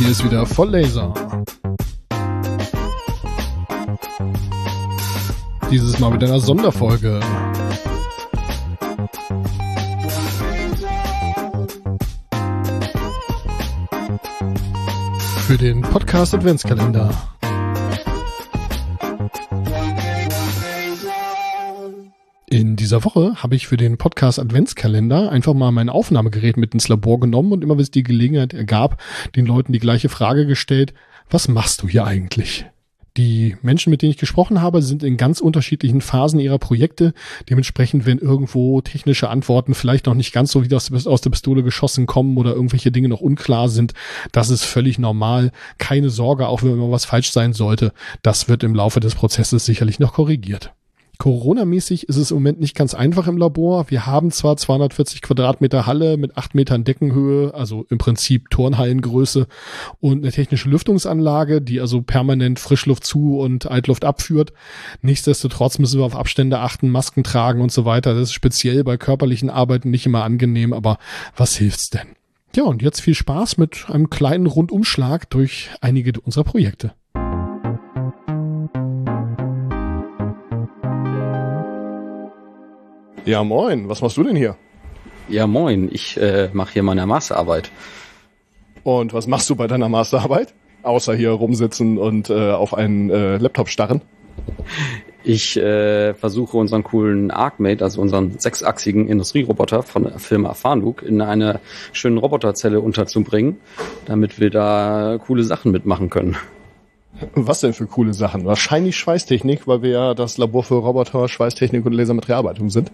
Hier ist wieder Volllaser. Dieses Mal mit einer Sonderfolge. Für den Podcast Adventskalender. In dieser Woche habe ich für den Podcast Adventskalender einfach mal mein Aufnahmegerät mit ins Labor genommen und immer wenn es die Gelegenheit ergab, den Leuten die gleiche Frage gestellt, was machst du hier eigentlich? Die Menschen, mit denen ich gesprochen habe, sind in ganz unterschiedlichen Phasen ihrer Projekte. Dementsprechend, wenn irgendwo technische Antworten vielleicht noch nicht ganz so wie aus, aus der Pistole geschossen kommen oder irgendwelche Dinge noch unklar sind, das ist völlig normal. Keine Sorge, auch wenn mal was falsch sein sollte. Das wird im Laufe des Prozesses sicherlich noch korrigiert. Corona-mäßig ist es im Moment nicht ganz einfach im Labor. Wir haben zwar 240 Quadratmeter Halle mit acht Metern Deckenhöhe, also im Prinzip Turnhallengröße und eine technische Lüftungsanlage, die also permanent Frischluft zu und Altluft abführt. Nichtsdestotrotz müssen wir auf Abstände achten, Masken tragen und so weiter. Das ist speziell bei körperlichen Arbeiten nicht immer angenehm, aber was hilft's denn? Ja, und jetzt viel Spaß mit einem kleinen Rundumschlag durch einige unserer Projekte. Ja, moin. Was machst du denn hier? Ja, moin. Ich äh, mache hier meine Masterarbeit. Und was machst du bei deiner Masterarbeit? Außer hier rumsitzen und äh, auf einen äh, Laptop starren? Ich äh, versuche unseren coolen ArcMate, also unseren sechsachsigen Industrieroboter von der Firma Farnuk, in eine schöne Roboterzelle unterzubringen, damit wir da coole Sachen mitmachen können. Was denn für coole Sachen? Wahrscheinlich Schweißtechnik, weil wir ja das Labor für Roboter, Schweißtechnik und Lasermaterialarbeitung sind.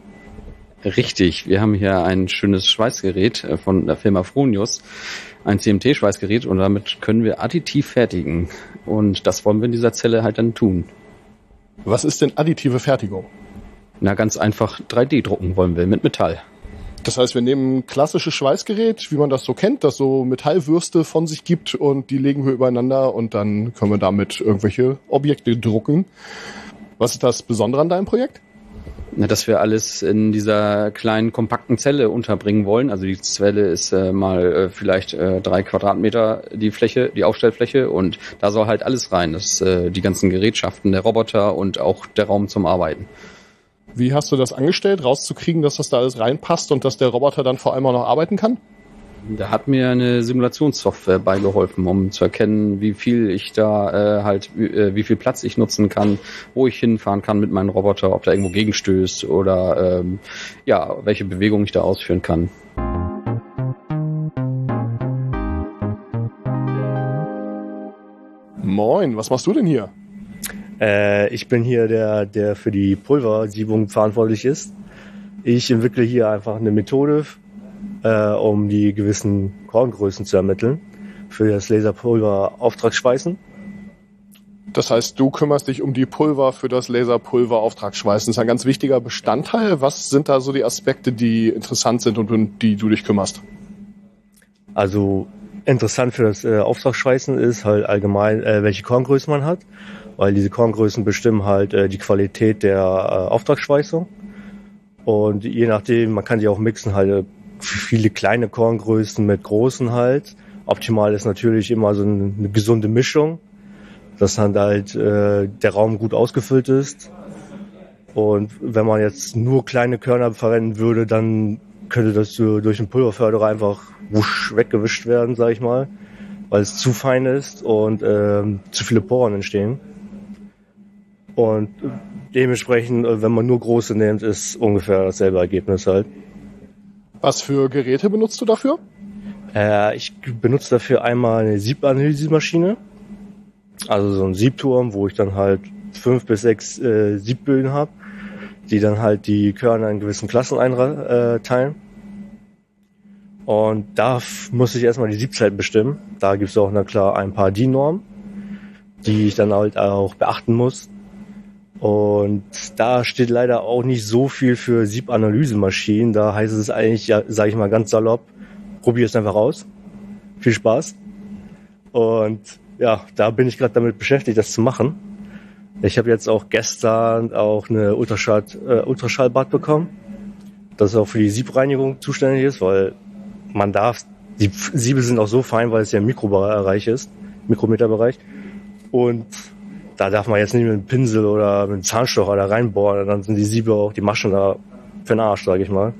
Richtig, wir haben hier ein schönes Schweißgerät äh, von der Firma Fronius, ein CMT-Schweißgerät und damit können wir additiv fertigen. Und das wollen wir in dieser Zelle halt dann tun. Was ist denn additive Fertigung? Na, ganz einfach 3D-drucken wollen wir mit Metall. Das heißt, wir nehmen ein klassisches Schweißgerät, wie man das so kennt, das so Metallwürste von sich gibt und die legen wir übereinander und dann können wir damit irgendwelche Objekte drucken. Was ist das Besondere an deinem Projekt? Na, dass wir alles in dieser kleinen kompakten Zelle unterbringen wollen. Also die Zelle ist äh, mal äh, vielleicht äh, drei Quadratmeter die Fläche, die Aufstellfläche und da soll halt alles rein. Das äh, die ganzen Gerätschaften, der Roboter und auch der Raum zum Arbeiten. Wie hast du das angestellt, rauszukriegen, dass das da alles reinpasst und dass der Roboter dann vor allem auch noch arbeiten kann? Da hat mir eine Simulationssoftware beigeholfen, um zu erkennen, wie viel ich da äh, halt, äh, wie viel Platz ich nutzen kann, wo ich hinfahren kann mit meinem Roboter, ob da irgendwo gegenstößt oder ähm, ja, welche Bewegung ich da ausführen kann. Moin, was machst du denn hier? Äh, ich bin hier der, der für die Pulversiebung verantwortlich ist. Ich entwickle hier einfach eine Methode, äh, um die gewissen Korngrößen zu ermitteln für das Laserpulver Auftragsschweißen. Das heißt, du kümmerst dich um die Pulver für das Laserpulver Auftragsschweißen. Das ist ein ganz wichtiger Bestandteil. Was sind da so die Aspekte, die interessant sind und um die du dich kümmerst? Also interessant für das äh, Auftragsschweißen ist halt allgemein, äh, welche Korngröße man hat, weil diese Korngrößen bestimmen halt äh, die Qualität der äh, Auftragsschweißung. Und je nachdem, man kann die auch mixen, halt äh, viele kleine Korngrößen mit großen halt. Optimal ist natürlich immer so eine, gesunde Mischung, dass dann halt äh, der Raum gut ausgefüllt ist. Und wenn man jetzt nur kleine Körner verwenden würde, dann könnte das durch einen Pulverförderer einfach wusch weggewischt werden, sag ich mal, weil es zu fein ist und ähm, zu viele Poren entstehen. Und dementsprechend, äh, wenn man nur große nimmt, ist ungefähr dasselbe Ergebnis halt. Was für Geräte benutzt du dafür? Äh, ich benutze dafür einmal eine Siebanalyse-Maschine, also so ein Siebturm, wo ich dann halt fünf bis sechs äh, Siebbögen habe, die dann halt die Körner in gewissen Klassen einteilen. Und da muss ich erstmal die Siebzeit bestimmen. Da gibt es auch, na klar, ein paar DIN-Normen, die ich dann halt auch beachten muss. Und da steht leider auch nicht so viel für Siebanalysemaschinen. Da heißt es eigentlich, ja, sage ich mal ganz salopp, probier es einfach aus. Viel Spaß. Und ja, da bin ich gerade damit beschäftigt, das zu machen. Ich habe jetzt auch gestern auch eine Ultraschall, äh, Ultraschallbad bekommen, das auch für die Siebreinigung zuständig ist, weil man darf, die Siebe sind auch so fein, weil es ja im Mikrobereich ist, Mikrometerbereich. Und da darf man jetzt nicht mit einem Pinsel oder mit einem Zahnstocher da reinbohren, dann sind die Siebe auch, die Maschen da für den Arsch, sag ich mal.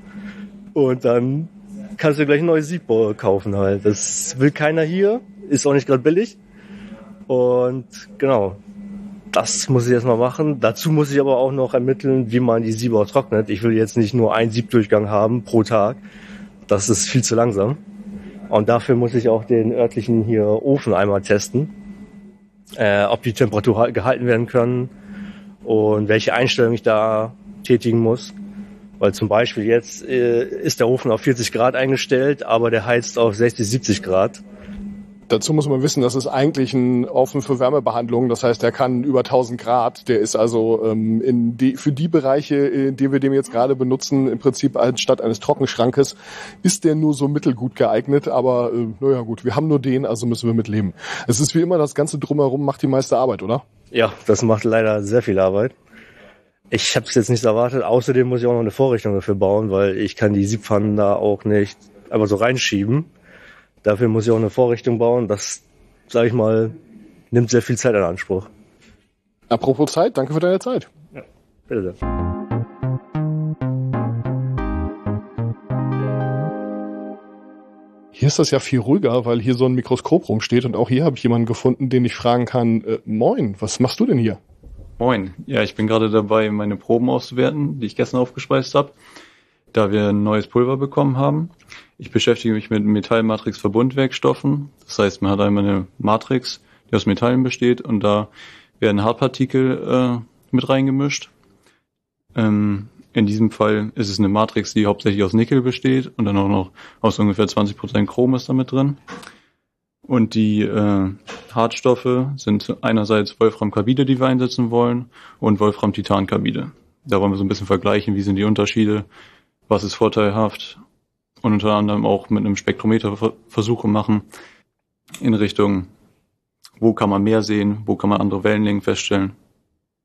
Und dann kannst du gleich ein neues Sieb kaufen halt. Das will keiner hier, ist auch nicht gerade billig. Und genau, das muss ich erstmal machen. Dazu muss ich aber auch noch ermitteln, wie man die Siebe auch trocknet. Ich will jetzt nicht nur einen Siebdurchgang haben pro Tag. Das ist viel zu langsam. Und dafür muss ich auch den örtlichen hier Ofen einmal testen äh, ob die Temperatur gehalten werden können und welche Einstellung ich da tätigen muss. Weil zum Beispiel jetzt äh, ist der Ofen auf 40 Grad eingestellt, aber der heizt auf 60, 70 Grad. Dazu muss man wissen, das ist eigentlich ein Ofen für Wärmebehandlung. Das heißt, der kann über 1000 Grad. Der ist also ähm, in die, für die Bereiche, in die wir den jetzt gerade benutzen, im Prinzip anstatt eines Trockenschrankes, ist der nur so mittelgut geeignet. Aber äh, naja gut, wir haben nur den, also müssen wir mit leben. Es ist wie immer, das Ganze drumherum macht die meiste Arbeit, oder? Ja, das macht leider sehr viel Arbeit. Ich habe es jetzt nicht erwartet. Außerdem muss ich auch noch eine Vorrichtung dafür bauen, weil ich kann die Siebpfannen da auch nicht einfach so reinschieben. Dafür muss ich auch eine Vorrichtung bauen. Das, sage ich mal, nimmt sehr viel Zeit in Anspruch. Apropos Zeit, danke für deine Zeit. Ja, bitte sehr. Hier ist das ja viel ruhiger, weil hier so ein Mikroskop rumsteht und auch hier habe ich jemanden gefunden, den ich fragen kann, äh, moin, was machst du denn hier? Moin, ja, ich bin gerade dabei, meine Proben auszuwerten, die ich gestern aufgespeist habe, da wir ein neues Pulver bekommen haben. Ich beschäftige mich mit Metallmatrix-Verbundwerkstoffen. Das heißt, man hat einmal eine Matrix, die aus Metallen besteht und da werden Hartpartikel äh, mit reingemischt. Ähm, in diesem Fall ist es eine Matrix, die hauptsächlich aus Nickel besteht und dann auch noch aus ungefähr 20% Chrom ist damit drin. Und die äh, Hartstoffe sind einerseits Wolfram-Carbide, die wir einsetzen wollen, und Wolfram-Titan-Carbide. Da wollen wir so ein bisschen vergleichen, wie sind die Unterschiede, was ist vorteilhaft und unter anderem auch mit einem Spektrometer Versuche machen in Richtung, wo kann man mehr sehen, wo kann man andere Wellenlängen feststellen.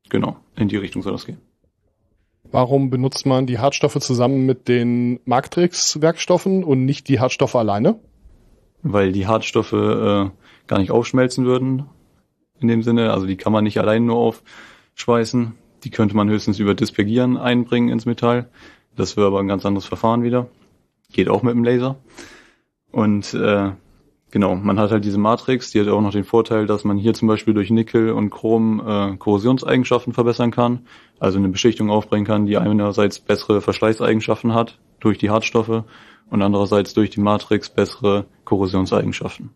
Genau, in die Richtung soll das gehen. Warum benutzt man die Hartstoffe zusammen mit den Marktrix-Werkstoffen und nicht die Hartstoffe alleine? Weil die Hartstoffe äh, gar nicht aufschmelzen würden in dem Sinne. Also die kann man nicht allein nur aufschweißen. Die könnte man höchstens über Dispergieren einbringen ins Metall. Das wäre aber ein ganz anderes Verfahren wieder. Geht auch mit dem Laser. Und äh, genau, man hat halt diese Matrix, die hat auch noch den Vorteil, dass man hier zum Beispiel durch Nickel und Chrom äh, Korrosionseigenschaften verbessern kann. Also eine Beschichtung aufbringen kann, die einerseits bessere Verschleißeigenschaften hat durch die Hartstoffe und andererseits durch die Matrix bessere Korrosionseigenschaften.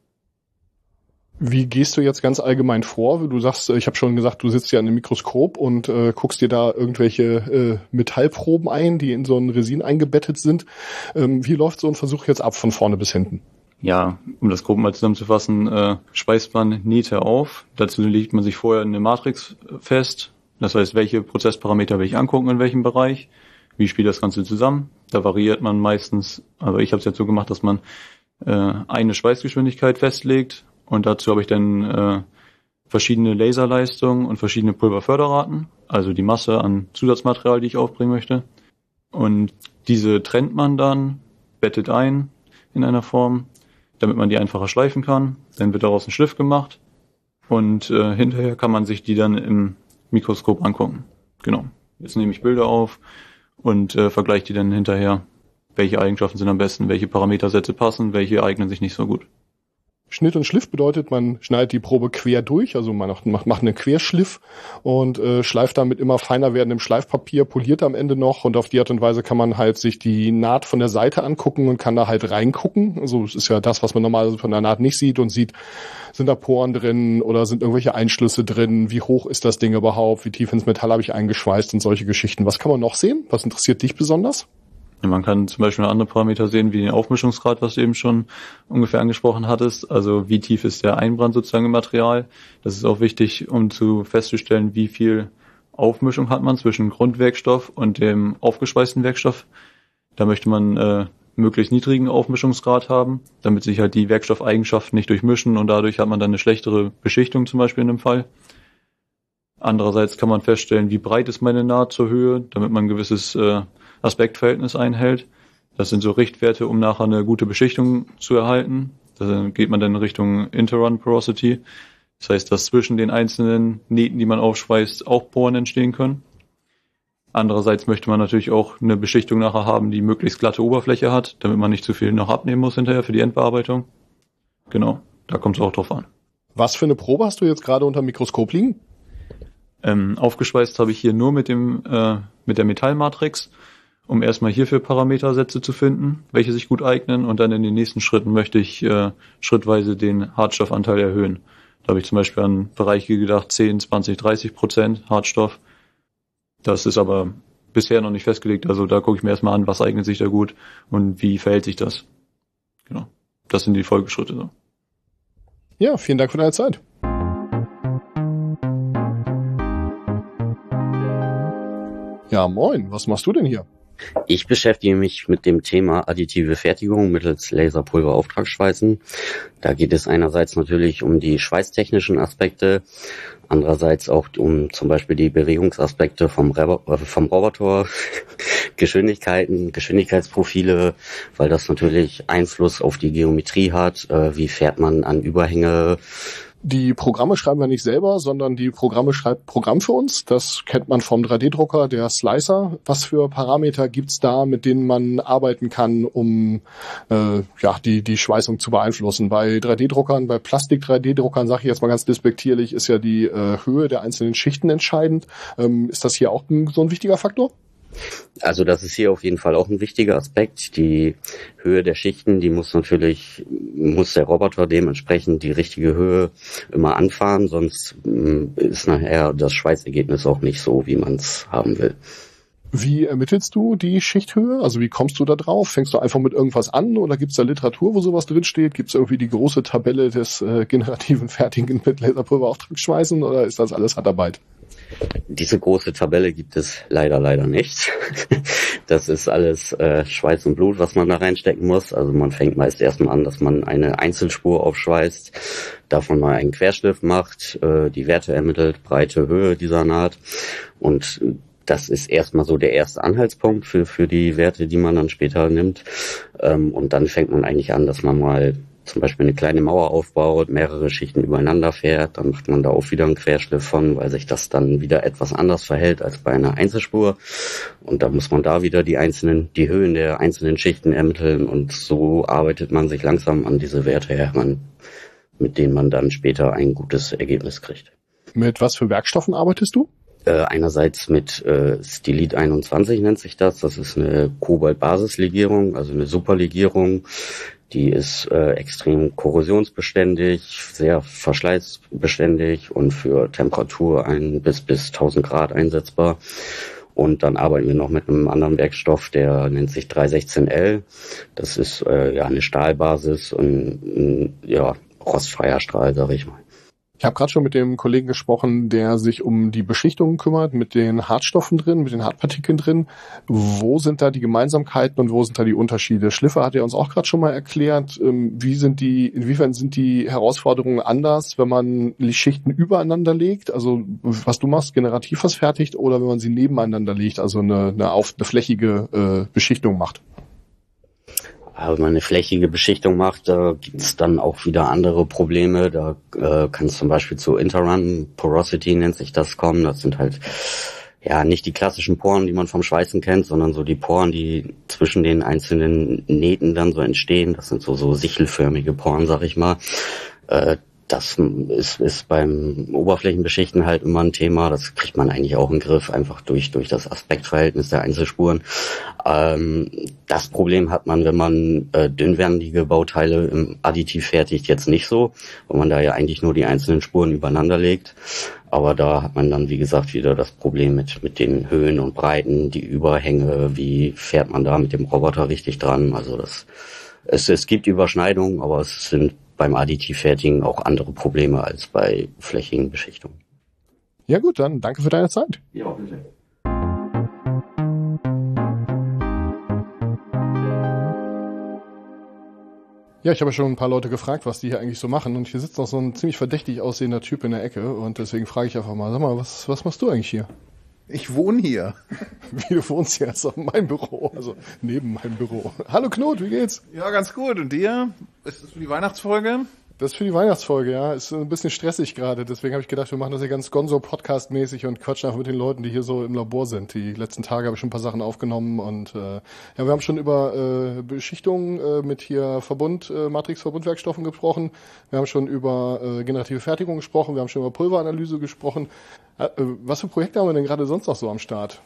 Wie gehst du jetzt ganz allgemein vor? Du sagst, ich habe schon gesagt, du sitzt ja an einem Mikroskop und äh, guckst dir da irgendwelche äh, Metallproben ein, die in so ein Resin eingebettet sind. Ähm, wie läuft so ein Versuch jetzt ab von vorne bis hinten? Ja, um das grob mal zusammenzufassen, äh, speist man Nähte auf. Dazu legt man sich vorher eine Matrix fest. Das heißt, welche Prozessparameter will ich angucken in welchem Bereich? Wie spielt das Ganze zusammen? Da variiert man meistens, aber ich habe es jetzt so gemacht, dass man äh, eine Schweißgeschwindigkeit festlegt und dazu habe ich dann äh, verschiedene Laserleistungen und verschiedene Pulverförderraten, also die Masse an Zusatzmaterial, die ich aufbringen möchte. Und diese trennt man dann, bettet ein in einer Form, damit man die einfacher schleifen kann. Dann wird daraus ein Schliff gemacht und äh, hinterher kann man sich die dann im Mikroskop angucken. Genau. Jetzt nehme ich Bilder auf und äh, vergleiche die dann hinterher, welche Eigenschaften sind am besten, welche Parametersätze passen, welche eignen sich nicht so gut. Schnitt und Schliff bedeutet, man schneidet die Probe quer durch, also man macht, macht einen Querschliff und äh, schleift damit immer feiner werdendem Schleifpapier, poliert am Ende noch und auf die Art und Weise kann man halt sich die Naht von der Seite angucken und kann da halt reingucken. Also es ist ja das, was man normalerweise von der Naht nicht sieht und sieht, sind da Poren drin oder sind irgendwelche Einschlüsse drin, wie hoch ist das Ding überhaupt, wie tief ins Metall habe ich eingeschweißt und solche Geschichten. Was kann man noch sehen? Was interessiert dich besonders? Man kann zum Beispiel andere Parameter sehen, wie den Aufmischungsgrad, was du eben schon ungefähr angesprochen hattest. Also wie tief ist der Einbrand sozusagen im Material. Das ist auch wichtig, um zu festzustellen, wie viel Aufmischung hat man zwischen Grundwerkstoff und dem aufgespeisten Werkstoff. Da möchte man äh, möglichst niedrigen Aufmischungsgrad haben, damit sich halt die Werkstoffeigenschaften nicht durchmischen und dadurch hat man dann eine schlechtere Beschichtung zum Beispiel in dem Fall. Andererseits kann man feststellen, wie breit ist meine Naht zur Höhe, damit man ein gewisses äh, Aspektverhältnis einhält. Das sind so Richtwerte, um nachher eine gute Beschichtung zu erhalten. Da geht man dann in Richtung Interrun Porosity. Das heißt, dass zwischen den einzelnen Nähten, die man aufschweißt, auch Poren entstehen können. Andererseits möchte man natürlich auch eine Beschichtung nachher haben, die möglichst glatte Oberfläche hat, damit man nicht zu viel noch abnehmen muss hinterher für die Endbearbeitung. Genau, da kommt es auch drauf an. Was für eine Probe hast du jetzt gerade unter dem Mikroskop liegen? Ähm, aufgeschweißt habe ich hier nur mit dem äh, mit der Metallmatrix, um erstmal hierfür Parametersätze zu finden, welche sich gut eignen und dann in den nächsten Schritten möchte ich äh, schrittweise den Hartstoffanteil erhöhen. Da habe ich zum Beispiel an Bereiche gedacht, 10, 20, 30 Prozent Hartstoff das ist aber bisher noch nicht festgelegt. Also da gucke ich mir erstmal an, was eignet sich da gut und wie verhält sich das. Genau. Das sind die Folgeschritte. So. Ja, vielen Dank für deine Zeit. Ja, moin. Was machst du denn hier? Ich beschäftige mich mit dem Thema additive Fertigung mittels Laserpulverauftragsschweißen. Da geht es einerseits natürlich um die schweißtechnischen Aspekte, andererseits auch um zum Beispiel die Bewegungsaspekte vom, Re äh, vom Roboter, Geschwindigkeiten, Geschwindigkeitsprofile, weil das natürlich Einfluss auf die Geometrie hat. Äh, wie fährt man an Überhänge? Die Programme schreiben wir nicht selber, sondern die Programme schreibt Programm für uns. Das kennt man vom 3D-Drucker, der Slicer. Was für Parameter gibt's da, mit denen man arbeiten kann, um äh, ja die die Schweißung zu beeinflussen? Bei 3D-Druckern, bei Plastik-3D-Druckern, sage ich jetzt mal ganz despektierlich, ist ja die äh, Höhe der einzelnen Schichten entscheidend. Ähm, ist das hier auch so ein wichtiger Faktor? Also das ist hier auf jeden Fall auch ein wichtiger Aspekt. Die Höhe der Schichten, die muss natürlich, muss der Roboter dementsprechend die richtige Höhe immer anfahren, sonst mm, ist nachher das Schweißergebnis auch nicht so, wie man es haben will. Wie ermittelst du die Schichthöhe? Also wie kommst du da drauf? Fängst du einfach mit irgendwas an oder gibt es da Literatur, wo sowas drinsteht? Gibt es irgendwie die große Tabelle des äh, generativen Fertigen mit Laserpulverauftragsschweißen oder ist das alles Handarbeit? Diese große Tabelle gibt es leider, leider nicht. Das ist alles äh, Schweiß und Blut, was man da reinstecken muss. Also man fängt meist erstmal an, dass man eine Einzelspur aufschweißt, davon mal einen Querschliff macht, äh, die Werte ermittelt, Breite, Höhe dieser Naht und das ist erstmal so der erste Anhaltspunkt für, für die Werte, die man dann später nimmt. Ähm, und dann fängt man eigentlich an, dass man mal zum Beispiel eine kleine Mauer aufbaut, mehrere Schichten übereinander fährt, dann macht man da auch wieder einen Querschliff von, weil sich das dann wieder etwas anders verhält als bei einer Einzelspur. Und da muss man da wieder die einzelnen, die Höhen der einzelnen Schichten ermitteln und so arbeitet man sich langsam an diese Werte heran, mit denen man dann später ein gutes Ergebnis kriegt. Mit was für Werkstoffen arbeitest du? Äh, einerseits mit äh, Stilit 21 nennt sich das. Das ist eine Kobalt-Basislegierung, also eine Superlegierung, die ist äh, extrem korrosionsbeständig, sehr verschleißbeständig und für Temperatur ein bis bis 1000 Grad einsetzbar. Und dann arbeiten wir noch mit einem anderen Werkstoff, der nennt sich 316L. Das ist äh, ja eine Stahlbasis und ein, ja rostfreier Strahl, sag ich mal. Ich habe gerade schon mit dem Kollegen gesprochen, der sich um die Beschichtung kümmert, mit den Hartstoffen drin, mit den Hartpartikeln drin. Wo sind da die Gemeinsamkeiten und wo sind da die Unterschiede? Schliffer hat ja uns auch gerade schon mal erklärt, ähm, wie sind die, inwiefern sind die Herausforderungen anders, wenn man die Schichten übereinander legt, also was du machst, generativ was fertigt, oder wenn man sie nebeneinander legt, also eine, eine, auf, eine flächige äh, Beschichtung macht? Wenn man eine flächige Beschichtung macht, da gibt's dann auch wieder andere Probleme. Da äh, kann es zum Beispiel zu Interrun Porosity nennt sich das kommen. Das sind halt ja nicht die klassischen Poren, die man vom Schweißen kennt, sondern so die Poren, die zwischen den einzelnen Nähten dann so entstehen. Das sind so so sichelförmige Poren, sag ich mal. Äh, das ist, ist beim Oberflächenbeschichten halt immer ein Thema. Das kriegt man eigentlich auch im Griff, einfach durch, durch das Aspektverhältnis der Einzelspuren. Ähm, das Problem hat man, wenn man äh, dünnwandige Bauteile im Additiv fertigt, jetzt nicht so, weil man da ja eigentlich nur die einzelnen Spuren übereinander legt. Aber da hat man dann, wie gesagt, wieder das Problem mit, mit den Höhen und Breiten, die Überhänge, wie fährt man da mit dem Roboter richtig dran. Also das, es, es gibt Überschneidungen, aber es sind beim Additivfertigen auch andere Probleme als bei flächigen Beschichtungen. Ja gut, dann danke für deine Zeit. Ja, bitte. Ja, ich habe schon ein paar Leute gefragt, was die hier eigentlich so machen. Und hier sitzt noch so ein ziemlich verdächtig aussehender Typ in der Ecke. Und deswegen frage ich einfach mal, sag mal, was, was machst du eigentlich hier? Ich wohne hier. Wie du wohnst hier, ist auch mein Büro, also neben meinem Büro. Hallo Knut, wie geht's? Ja, ganz gut. Und dir? Ist das für die Weihnachtsfolge? Das ist für die Weihnachtsfolge, ja. Ist ein bisschen stressig gerade. Deswegen habe ich gedacht, wir machen das hier ganz Gonzo-Podcast-mäßig und quatschen einfach mit den Leuten, die hier so im Labor sind. Die letzten Tage habe ich schon ein paar Sachen aufgenommen und äh, ja, wir haben schon über äh, Beschichtungen äh, mit hier Verbund, äh, Matrix-Verbundwerkstoffen gesprochen. Wir haben schon über äh, generative Fertigung gesprochen. Wir haben schon über Pulveranalyse gesprochen. Äh, was für Projekte haben wir denn gerade sonst noch so am Start?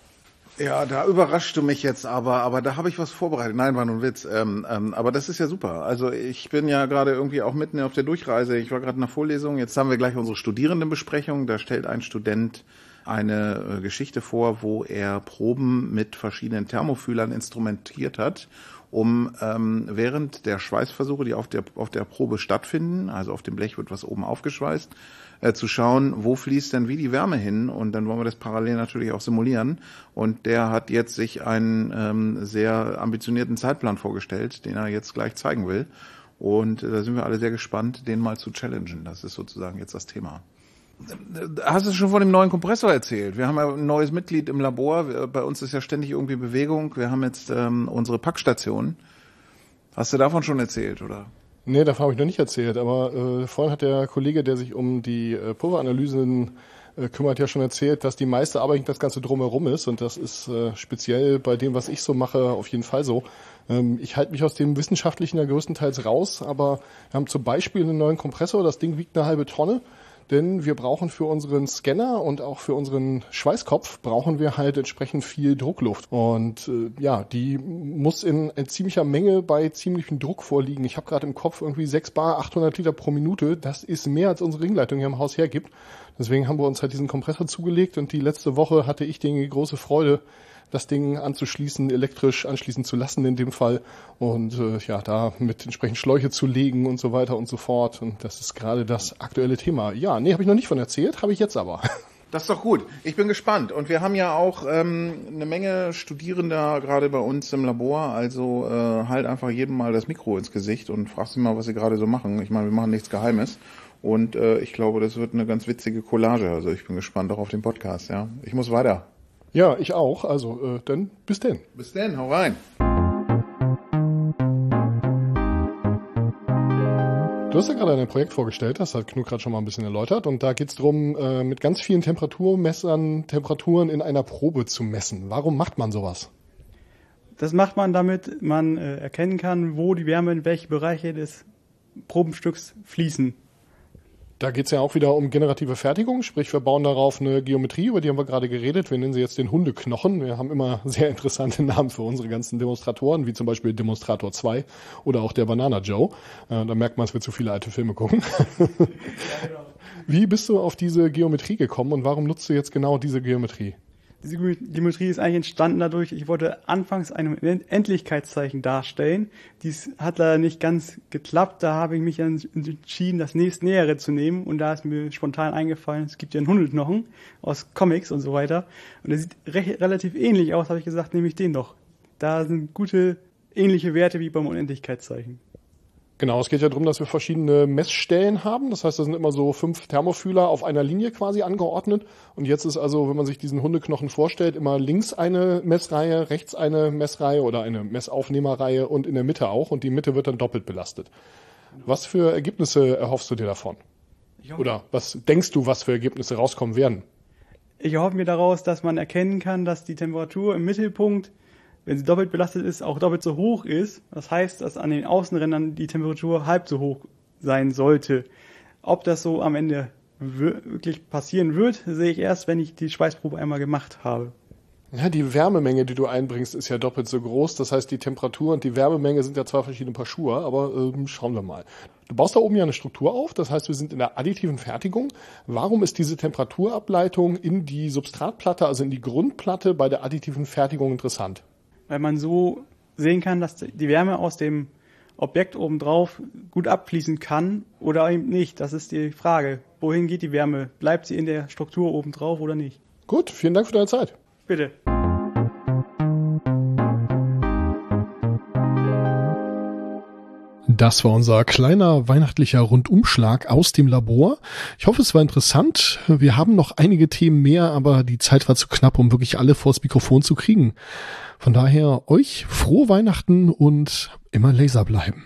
Ja, da überraschst du mich jetzt aber, aber da habe ich was vorbereitet. Nein, war nur ein Witz. Ähm, ähm, aber das ist ja super. Also ich bin ja gerade irgendwie auch mitten auf der Durchreise. Ich war gerade in der Vorlesung. Jetzt haben wir gleich unsere Studierendenbesprechung. Da stellt ein Student eine äh, Geschichte vor, wo er Proben mit verschiedenen Thermofühlern instrumentiert hat, um ähm, während der Schweißversuche, die auf der, auf der Probe stattfinden, also auf dem Blech wird was oben aufgeschweißt, äh, zu schauen, wo fließt denn wie die Wärme hin und dann wollen wir das parallel natürlich auch simulieren und der hat jetzt sich einen ähm, sehr ambitionierten Zeitplan vorgestellt, den er jetzt gleich zeigen will und äh, da sind wir alle sehr gespannt, den mal zu challengen. Das ist sozusagen jetzt das Thema. Hast du schon von dem neuen Kompressor erzählt? Wir haben ja ein neues Mitglied im Labor. Bei uns ist ja ständig irgendwie Bewegung. Wir haben jetzt ähm, unsere Packstation. Hast du davon schon erzählt, oder? Nee, davon habe ich noch nicht erzählt, aber äh, vorhin hat der Kollege, der sich um die äh, Pulveranalysen äh, kümmert, ja schon erzählt, dass die meiste Arbeit das Ganze drumherum ist und das ist äh, speziell bei dem, was ich so mache, auf jeden Fall so. Ähm, ich halte mich aus dem Wissenschaftlichen ja größtenteils raus, aber wir haben zum Beispiel einen neuen Kompressor, das Ding wiegt eine halbe Tonne denn wir brauchen für unseren Scanner und auch für unseren Schweißkopf brauchen wir halt entsprechend viel Druckluft. Und äh, ja, die muss in, in ziemlicher Menge bei ziemlichem Druck vorliegen. Ich habe gerade im Kopf irgendwie 6 Bar, 800 Liter pro Minute. Das ist mehr als unsere Ringleitung hier im Haus hergibt. Deswegen haben wir uns halt diesen Kompressor zugelegt und die letzte Woche hatte ich die große Freude, das Ding anzuschließen, elektrisch anschließen zu lassen in dem Fall und äh, ja, da mit entsprechend Schläuche zu legen und so weiter und so fort. Und das ist gerade das aktuelle Thema. Ja, nee, habe ich noch nicht von erzählt, habe ich jetzt aber. Das ist doch gut. Ich bin gespannt. Und wir haben ja auch ähm, eine Menge Studierender gerade bei uns im Labor. Also äh, halt einfach jedem mal das Mikro ins Gesicht und frag sie mal, was sie gerade so machen. Ich meine, wir machen nichts Geheimes. Und äh, ich glaube, das wird eine ganz witzige Collage. Also ich bin gespannt auch auf den Podcast, ja. Ich muss weiter. Ja, ich auch. Also, äh, dann bis denn. Bis denn, hau rein. Du hast ja gerade ein Projekt vorgestellt, das hat Knut gerade schon mal ein bisschen erläutert. Und da geht's drum, äh, mit ganz vielen Temperaturmessern Temperaturen in einer Probe zu messen. Warum macht man sowas? Das macht man, damit man äh, erkennen kann, wo die Wärme in welche Bereiche des Probenstücks fließen. Da geht's ja auch wieder um generative Fertigung, sprich wir bauen darauf eine Geometrie, über die haben wir gerade geredet. Wir nennen sie jetzt den Hundeknochen. Wir haben immer sehr interessante Namen für unsere ganzen Demonstratoren, wie zum Beispiel Demonstrator 2 oder auch der Banana Joe. Äh, da merkt man, dass wir zu viele alte Filme gucken. Wie bist du auf diese Geometrie gekommen und warum nutzt du jetzt genau diese Geometrie? Diese Geometrie ist eigentlich entstanden dadurch, ich wollte anfangs ein Endlichkeitszeichen darstellen. Dies hat leider nicht ganz geklappt. Da habe ich mich entschieden, das nächstnähere zu nehmen. Und da ist mir spontan eingefallen, es gibt ja einen Hundelknochen aus Comics und so weiter. Und der sieht recht, relativ ähnlich aus, habe ich gesagt, nehme ich den doch. Da sind gute, ähnliche Werte wie beim Unendlichkeitszeichen. Genau, es geht ja darum, dass wir verschiedene Messstellen haben. Das heißt, da sind immer so fünf Thermofühler auf einer Linie quasi angeordnet. Und jetzt ist also, wenn man sich diesen Hundeknochen vorstellt, immer links eine Messreihe, rechts eine Messreihe oder eine Messaufnehmerreihe und in der Mitte auch. Und die Mitte wird dann doppelt belastet. Was für Ergebnisse erhoffst du dir davon? Oder was denkst du, was für Ergebnisse rauskommen werden? Ich erhoffe mir daraus, dass man erkennen kann, dass die Temperatur im Mittelpunkt wenn sie doppelt belastet ist, auch doppelt so hoch ist. Das heißt, dass an den Außenrändern die Temperatur halb so hoch sein sollte. Ob das so am Ende wirklich passieren wird, sehe ich erst, wenn ich die Schweißprobe einmal gemacht habe. Ja, die Wärmemenge, die du einbringst, ist ja doppelt so groß. Das heißt, die Temperatur und die Wärmemenge sind ja zwei verschiedene Paar Schuhe, aber ähm, schauen wir mal. Du baust da oben ja eine Struktur auf, das heißt, wir sind in der additiven Fertigung. Warum ist diese Temperaturableitung in die Substratplatte, also in die Grundplatte bei der additiven Fertigung interessant? Weil man so sehen kann, dass die Wärme aus dem Objekt obendrauf gut abfließen kann oder eben nicht. Das ist die Frage. wohin geht die Wärme? Bleibt sie in der Struktur oben drauf oder nicht? Gut, vielen Dank für deine Zeit. Bitte. Das war unser kleiner weihnachtlicher Rundumschlag aus dem Labor. Ich hoffe, es war interessant. Wir haben noch einige Themen mehr, aber die Zeit war zu knapp, um wirklich alle vors Mikrofon zu kriegen. Von daher euch frohe Weihnachten und immer Laser bleiben.